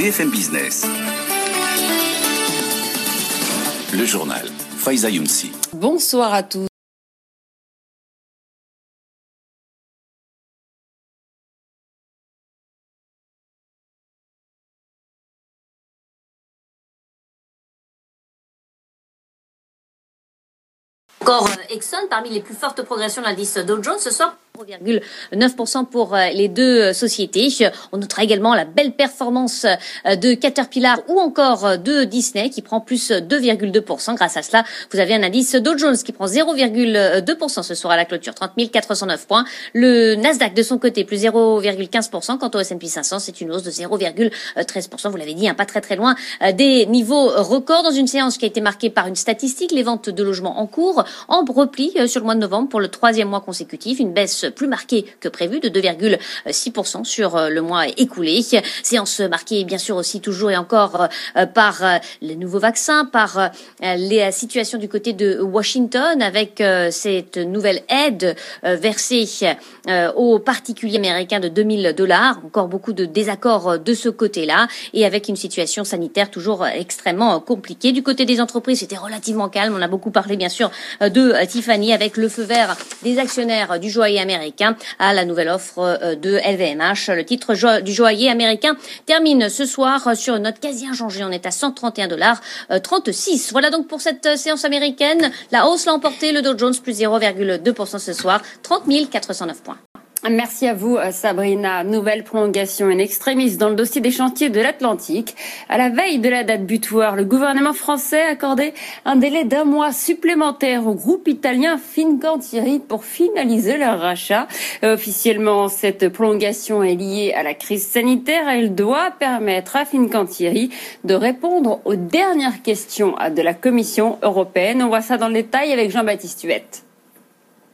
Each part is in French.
BFM Business. Le journal. Faiza Younsi. Bonsoir à tous. Encore euh, Exxon, parmi les plus fortes progressions de l'indice Dow Jones ce soir, 0,9% pour euh, les deux euh, sociétés. On notera également la belle performance de Caterpillar ou encore de Disney qui prend plus 2,2%. Grâce à cela, vous avez un indice Dow Jones qui prend 0,2% ce soir à la clôture, 30 409 points. Le Nasdaq de son côté plus 0,15%. Quant au S&P 500, c'est une hausse de 0,13%. Vous l'avez dit, hein, pas très très loin des niveaux records dans une séance qui a été marquée par une statistique, les ventes de logements en cours en repli euh, sur le mois de novembre pour le troisième mois consécutif, une baisse plus marquée que prévu de 2,6% sur euh, le mois écoulé. Séance marquée bien sûr aussi toujours et encore euh, par les nouveaux vaccins, par les situations du côté de Washington avec cette nouvelle aide versée aux particuliers américains de 2000 dollars. Encore beaucoup de désaccords de ce côté-là et avec une situation sanitaire toujours extrêmement compliquée. Du côté des entreprises, c'était relativement calme. On a beaucoup parlé bien sûr de Tiffany avec le feu vert des actionnaires du joaillier américain à la nouvelle offre euh, de LVMH. Le titre du joaillier américain termine ce soir sur une note quasi inchangée. On est à 131 dollars 36. Euh, voilà donc pour cette euh, séance américaine. La hausse l'a emporté le Dow Jones plus 0,2% ce soir, 30 409 points. Merci à vous, euh, Sabrina. Nouvelle prolongation in extremis dans le dossier des chantiers de l'Atlantique. À la veille de la date butoir, le gouvernement français a accordé un délai d'un mois supplémentaire au groupe italien Fincantieri pour finaliser leur rachat. Euh, officiellement, cette prolongation est liée à la crise sanitaire. Elle doit permettre à Fincantieri de répondre aux dernières questions de la Commission européenne. On voit ça dans le détail avec Jean-Baptiste Huette.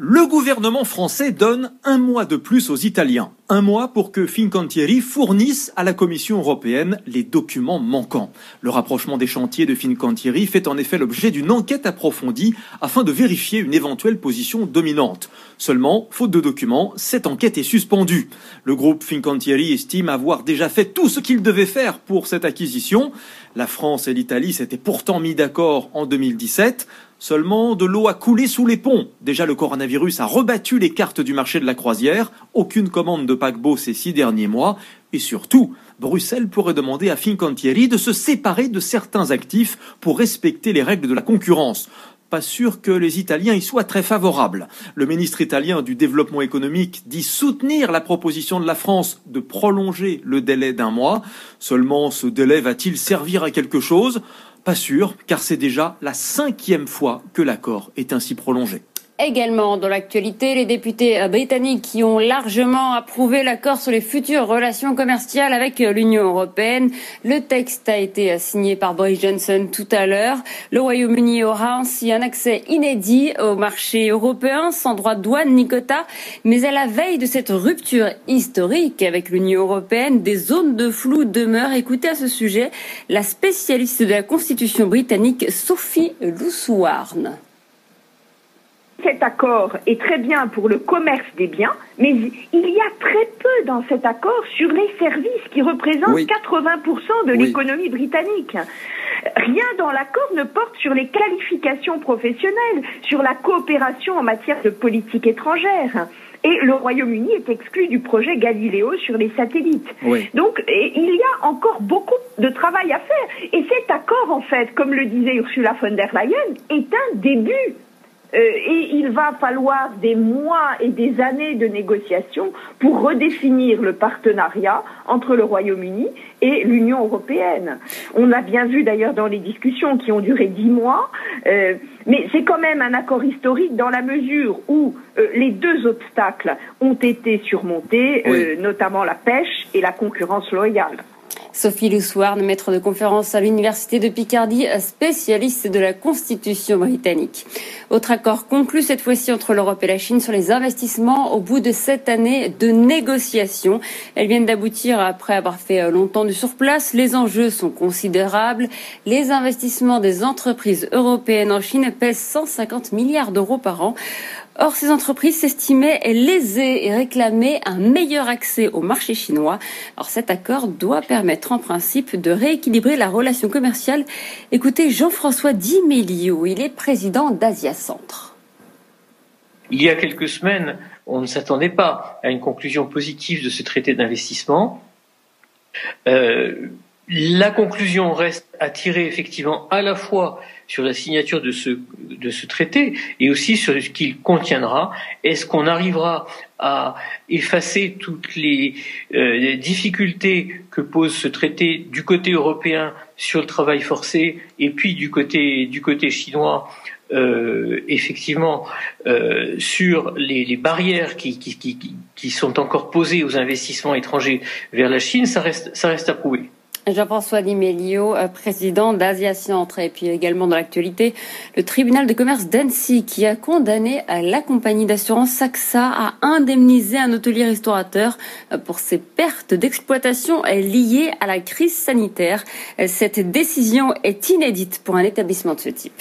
Le gouvernement français donne un mois de plus aux Italiens. Un mois pour que Fincantieri fournisse à la Commission européenne les documents manquants. Le rapprochement des chantiers de Fincantieri fait en effet l'objet d'une enquête approfondie afin de vérifier une éventuelle position dominante. Seulement, faute de documents, cette enquête est suspendue. Le groupe Fincantieri estime avoir déjà fait tout ce qu'il devait faire pour cette acquisition. La France et l'Italie s'étaient pourtant mis d'accord en 2017. Seulement, de l'eau a coulé sous les ponts. Déjà, le coronavirus a rebattu les cartes du marché de la croisière. Aucune commande de paquebot ces six derniers mois. Et surtout, Bruxelles pourrait demander à Fincantieri de se séparer de certains actifs pour respecter les règles de la concurrence. Pas sûr que les Italiens y soient très favorables. Le ministre italien du développement économique dit soutenir la proposition de la France de prolonger le délai d'un mois. Seulement, ce délai va-t-il servir à quelque chose? Pas sûr, car c'est déjà la cinquième fois que l'accord est ainsi prolongé. Également dans l'actualité, les députés britanniques qui ont largement approuvé l'accord sur les futures relations commerciales avec l'Union européenne. Le texte a été signé par Boris Johnson tout à l'heure. Le Royaume-Uni aura ainsi un accès inédit au marché européen sans droit de douane ni quota. Mais à la veille de cette rupture historique avec l'Union européenne, des zones de flou demeurent. Écoutez à ce sujet la spécialiste de la Constitution britannique Sophie Loussouarn cet accord est très bien pour le commerce des biens, mais il y a très peu dans cet accord sur les services qui représentent 80% de l'économie britannique. Rien dans l'accord ne porte sur les qualifications professionnelles, sur la coopération en matière de politique étrangère. Et le Royaume-Uni est exclu du projet Galileo sur les satellites. Donc, il y a encore beaucoup de travail à faire. Et cet accord, en fait, comme le disait Ursula von der Leyen, est un début euh, et il va falloir des mois et des années de négociations pour redéfinir le partenariat entre le Royaume-Uni et l'Union européenne. On a bien vu d'ailleurs dans les discussions qui ont duré dix mois, euh, mais c'est quand même un accord historique dans la mesure où euh, les deux obstacles ont été surmontés, notamment la pêche et la concurrence loyale. Sophie Luswarn, maître de conférence à l'Université de Picardie, spécialiste de la Constitution britannique. Autre accord conclu cette fois-ci entre l'Europe et la Chine sur les investissements au bout de cette année de négociations. Elles viennent d'aboutir après avoir fait longtemps du surplace. Les enjeux sont considérables. Les investissements des entreprises européennes en Chine pèsent 150 milliards d'euros par an. Or, ces entreprises s'estimaient lésées et réclamaient un meilleur accès au marché chinois. Or, cet accord doit permettre en principe de rééquilibrer la relation commerciale. Écoutez Jean-François Di Melio, il est président d'Asia Centre. Il y a quelques semaines, on ne s'attendait pas à une conclusion positive de ce traité d'investissement. Euh, la conclusion reste à tirer effectivement à la fois sur la signature de ce, de ce traité et aussi sur ce qu'il contiendra. Est-ce qu'on arrivera à effacer toutes les, euh, difficultés que pose ce traité du côté européen sur le travail forcé et puis du côté, du côté chinois euh, effectivement euh, sur les, les barrières qui, qui, qui, qui, sont encore posées aux investissements étrangers vers la Chine, ça reste, ça reste à prouver. Jean-François Limelio, euh, président d'Asia Centre, et puis également dans l'actualité, le tribunal de commerce d'Annecy qui a condamné la compagnie d'assurance Saxa à indemniser un hôtelier restaurateur euh, pour ses pertes d'exploitation liées à la crise sanitaire. Cette décision est inédite pour un établissement de ce type.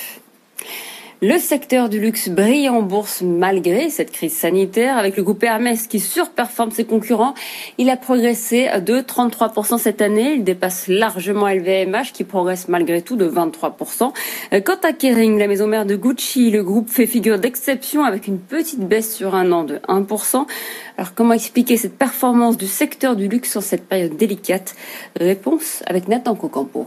Le secteur du luxe brille en bourse malgré cette crise sanitaire avec le groupe Hermès qui surperforme ses concurrents. Il a progressé de 33% cette année. Il dépasse largement LVMH qui progresse malgré tout de 23%. Quant à Kering, la maison mère de Gucci, le groupe fait figure d'exception avec une petite baisse sur un an de 1%. Alors comment expliquer cette performance du secteur du luxe en cette période délicate? Réponse avec Nathan Cocampo.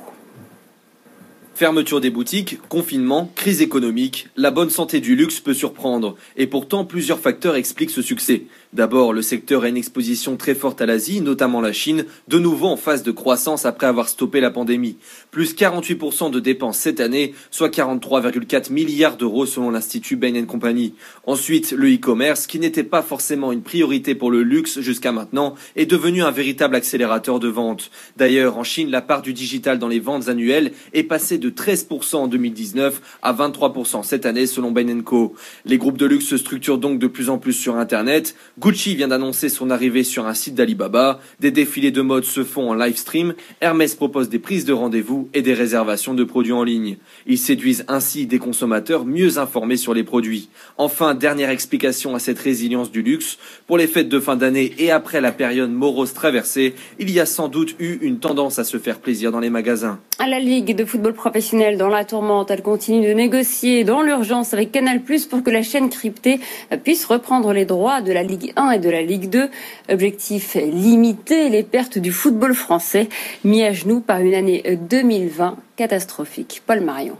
Fermeture des boutiques, confinement, crise économique, la bonne santé du luxe peut surprendre. Et pourtant, plusieurs facteurs expliquent ce succès. D'abord, le secteur a une exposition très forte à l'Asie, notamment la Chine, de nouveau en phase de croissance après avoir stoppé la pandémie. Plus 48% de dépenses cette année, soit 43,4 milliards d'euros selon l'Institut Bain Company. Ensuite, le e-commerce, qui n'était pas forcément une priorité pour le luxe jusqu'à maintenant, est devenu un véritable accélérateur de vente. D'ailleurs, en Chine, la part du digital dans les ventes annuelles est passée de 13% en 2019 à 23% cette année selon Bain Co. Les groupes de luxe se structurent donc de plus en plus sur Internet. Gucci vient d'annoncer son arrivée sur un site d'Alibaba, des défilés de mode se font en live stream, Hermès propose des prises de rendez-vous et des réservations de produits en ligne. Ils séduisent ainsi des consommateurs mieux informés sur les produits. Enfin, dernière explication à cette résilience du luxe, pour les fêtes de fin d'année et après la période morose traversée, il y a sans doute eu une tendance à se faire plaisir dans les magasins. À la Ligue de football professionnel dans la tourmente, elle continue de négocier dans l'urgence avec Canal+ pour que la chaîne cryptée puisse reprendre les droits de la Ligue 1 et de la Ligue 2. Objectif limiter les pertes du football français, mis à genoux par une année 2020 catastrophique. Paul Marion.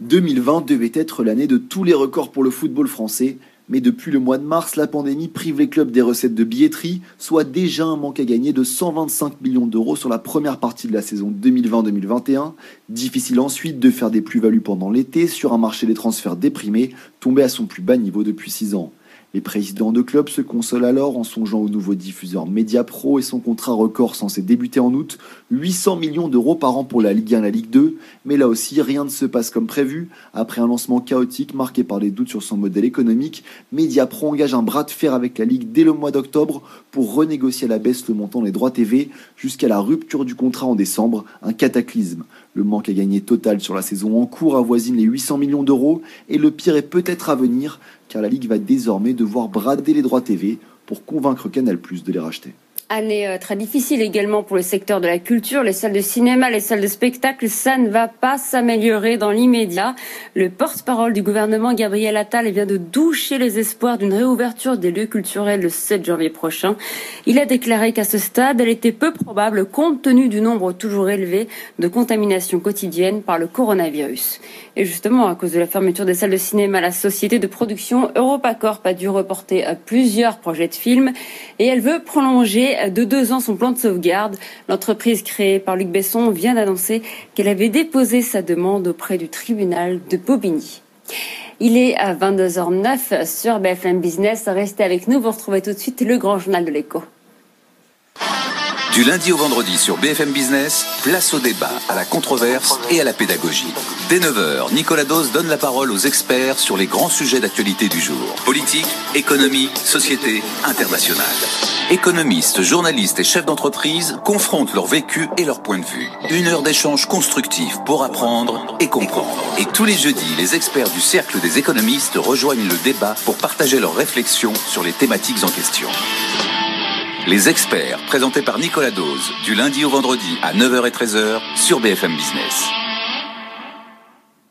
2020 devait être l'année de tous les records pour le football français, mais depuis le mois de mars, la pandémie prive les clubs des recettes de billetterie, soit déjà un manque à gagner de 125 millions d'euros sur la première partie de la saison 2020-2021. Difficile ensuite de faire des plus-values pendant l'été sur un marché des transferts déprimé, tombé à son plus bas niveau depuis 6 ans. Les présidents de clubs se consolent alors en songeant au nouveau diffuseur Mediapro et son contrat record censé débuter en août, 800 millions d'euros par an pour la Ligue 1 et la Ligue 2, mais là aussi rien ne se passe comme prévu. Après un lancement chaotique marqué par des doutes sur son modèle économique, Mediapro engage un bras de fer avec la Ligue dès le mois d'octobre pour renégocier à la baisse le montant des droits TV jusqu'à la rupture du contrat en décembre, un cataclysme. Le manque à gagner total sur la saison en cours avoisine les 800 millions d'euros et le pire est peut-être à venir car la Ligue va désormais devoir brader les droits TV pour convaincre Canal Plus de les racheter. Année euh, très difficile également pour le secteur de la culture, les salles de cinéma, les salles de spectacle, ça ne va pas s'améliorer dans l'immédiat. Le porte-parole du gouvernement, Gabriel Attal, vient de doucher les espoirs d'une réouverture des lieux culturels le 7 janvier prochain. Il a déclaré qu'à ce stade, elle était peu probable compte tenu du nombre toujours élevé de contaminations quotidiennes par le coronavirus. Et justement, à cause de la fermeture des salles de cinéma, la société de production EuropaCorp a dû reporter plusieurs projets de films et elle veut prolonger de deux ans son plan de sauvegarde. L'entreprise créée par Luc Besson vient d'annoncer qu'elle avait déposé sa demande auprès du tribunal de Bobigny. Il est à 22h09 sur BFM Business. Restez avec nous, vous retrouvez tout de suite le grand journal de l'écho. Du lundi au vendredi sur BFM Business, place au débat, à la controverse et à la pédagogie. Dès 9h, Nicolas Dose donne la parole aux experts sur les grands sujets d'actualité du jour. Politique, économie, société, internationale. Économistes, journalistes et chefs d'entreprise confrontent leur vécu et leur point de vue. Une heure d'échange constructif pour apprendre et comprendre. Et tous les jeudis, les experts du Cercle des économistes rejoignent le débat pour partager leurs réflexions sur les thématiques en question. Les experts, présentés par Nicolas Dose, du lundi au vendredi à 9h et 13h sur BFM Business.